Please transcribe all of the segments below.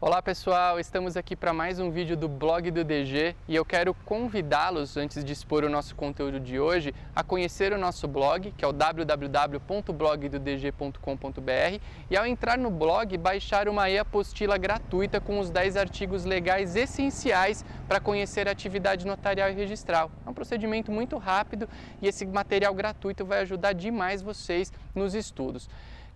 Olá pessoal, estamos aqui para mais um vídeo do blog do DG e eu quero convidá-los, antes de expor o nosso conteúdo de hoje, a conhecer o nosso blog, que é o www.blogdodg.com.br e ao entrar no blog, baixar uma e-apostila gratuita com os 10 artigos legais essenciais para conhecer a atividade notarial e registral. É um procedimento muito rápido e esse material gratuito vai ajudar demais vocês nos estudos.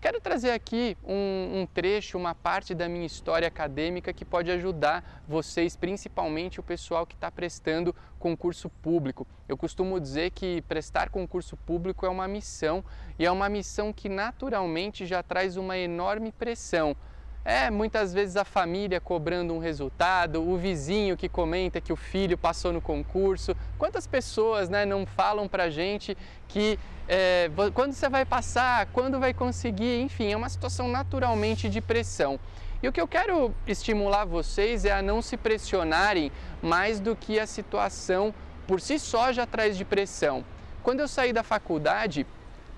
Quero trazer aqui um, um, trecho, uma parte da minha história acadêmica que pode ajudar vocês, principalmente o pessoal que está prestando concurso público. Eu costumo dizer que prestar concurso público é uma missão e é uma missão que naturalmente já traz uma enorme pressão. É, muitas vezes a família cobrando um resultado, o vizinho que comenta que o filho passou no concurso. Quantas pessoas né, não falam pra gente que é, quando você vai passar, quando vai conseguir, enfim, é uma situação naturalmente de pressão. E o que eu quero estimular vocês é a não se pressionarem mais do que a situação por si só já traz de pressão. Quando eu saí da faculdade,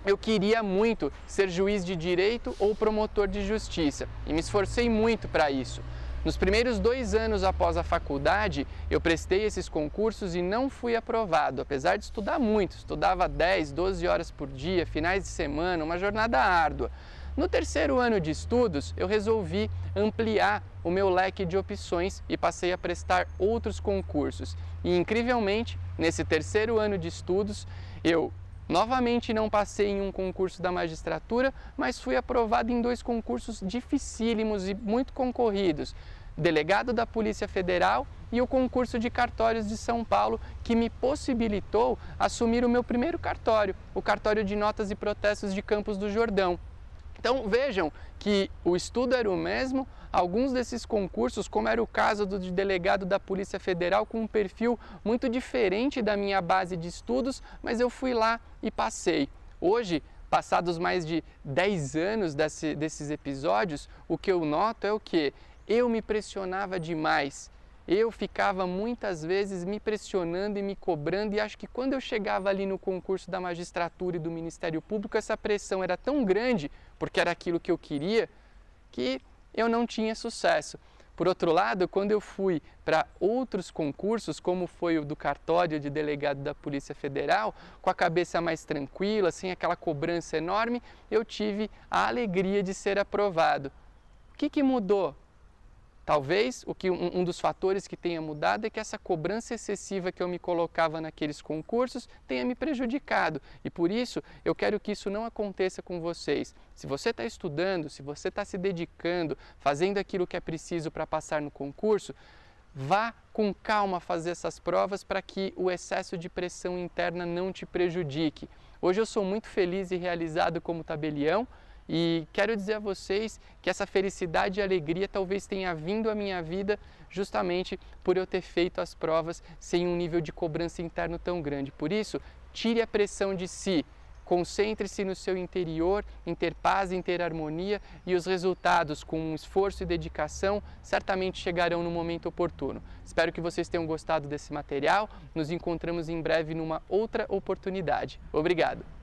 eu queria muito ser juiz de direito ou promotor de justiça e me esforcei muito para isso. Nos primeiros dois anos após a faculdade, eu prestei esses concursos e não fui aprovado, apesar de estudar muito. Estudava 10, 12 horas por dia, finais de semana, uma jornada árdua. No terceiro ano de estudos, eu resolvi ampliar o meu leque de opções e passei a prestar outros concursos. E incrivelmente, nesse terceiro ano de estudos, eu Novamente não passei em um concurso da magistratura, mas fui aprovado em dois concursos dificílimos e muito concorridos. Delegado da Polícia Federal e o concurso de cartórios de São Paulo, que me possibilitou assumir o meu primeiro cartório, o cartório de notas e protestos de Campos do Jordão. Então vejam que o estudo era o mesmo, alguns desses concursos, como era o caso do de delegado da Polícia Federal, com um perfil muito diferente da minha base de estudos, mas eu fui lá e passei. Hoje, passados mais de 10 anos desse, desses episódios, o que eu noto é o que? Eu me pressionava demais eu ficava muitas vezes me pressionando e me cobrando, e acho que quando eu chegava ali no concurso da magistratura e do Ministério Público, essa pressão era tão grande, porque era aquilo que eu queria, que eu não tinha sucesso. Por outro lado, quando eu fui para outros concursos, como foi o do cartório de delegado da Polícia Federal, com a cabeça mais tranquila, sem aquela cobrança enorme, eu tive a alegria de ser aprovado. O que, que mudou? Talvez o que um, um, dos fatores que tenha mudado é que essa cobrança excessiva que eu me colocava naqueles concursos tenha me prejudicado e por isso eu quero que isso não aconteça com vocês. Se você está estudando, se você está se dedicando, fazendo aquilo que é preciso para passar no concurso, vá com calma fazer essas provas para que o excesso de pressão interna não te prejudique. Hoje eu sou muito feliz e realizado como tabelião e quero dizer a vocês que essa felicidade e alegria talvez tenha vindo à minha vida justamente por eu ter feito as provas sem um nível de cobrança interno tão grande. Por isso, tire a pressão de si, concentre-se no seu interior, em ter paz, em ter harmonia e os resultados, com esforço e dedicação, certamente chegarão no momento oportuno. Espero que vocês tenham gostado desse material. Nos encontramos em breve numa outra oportunidade. Obrigado!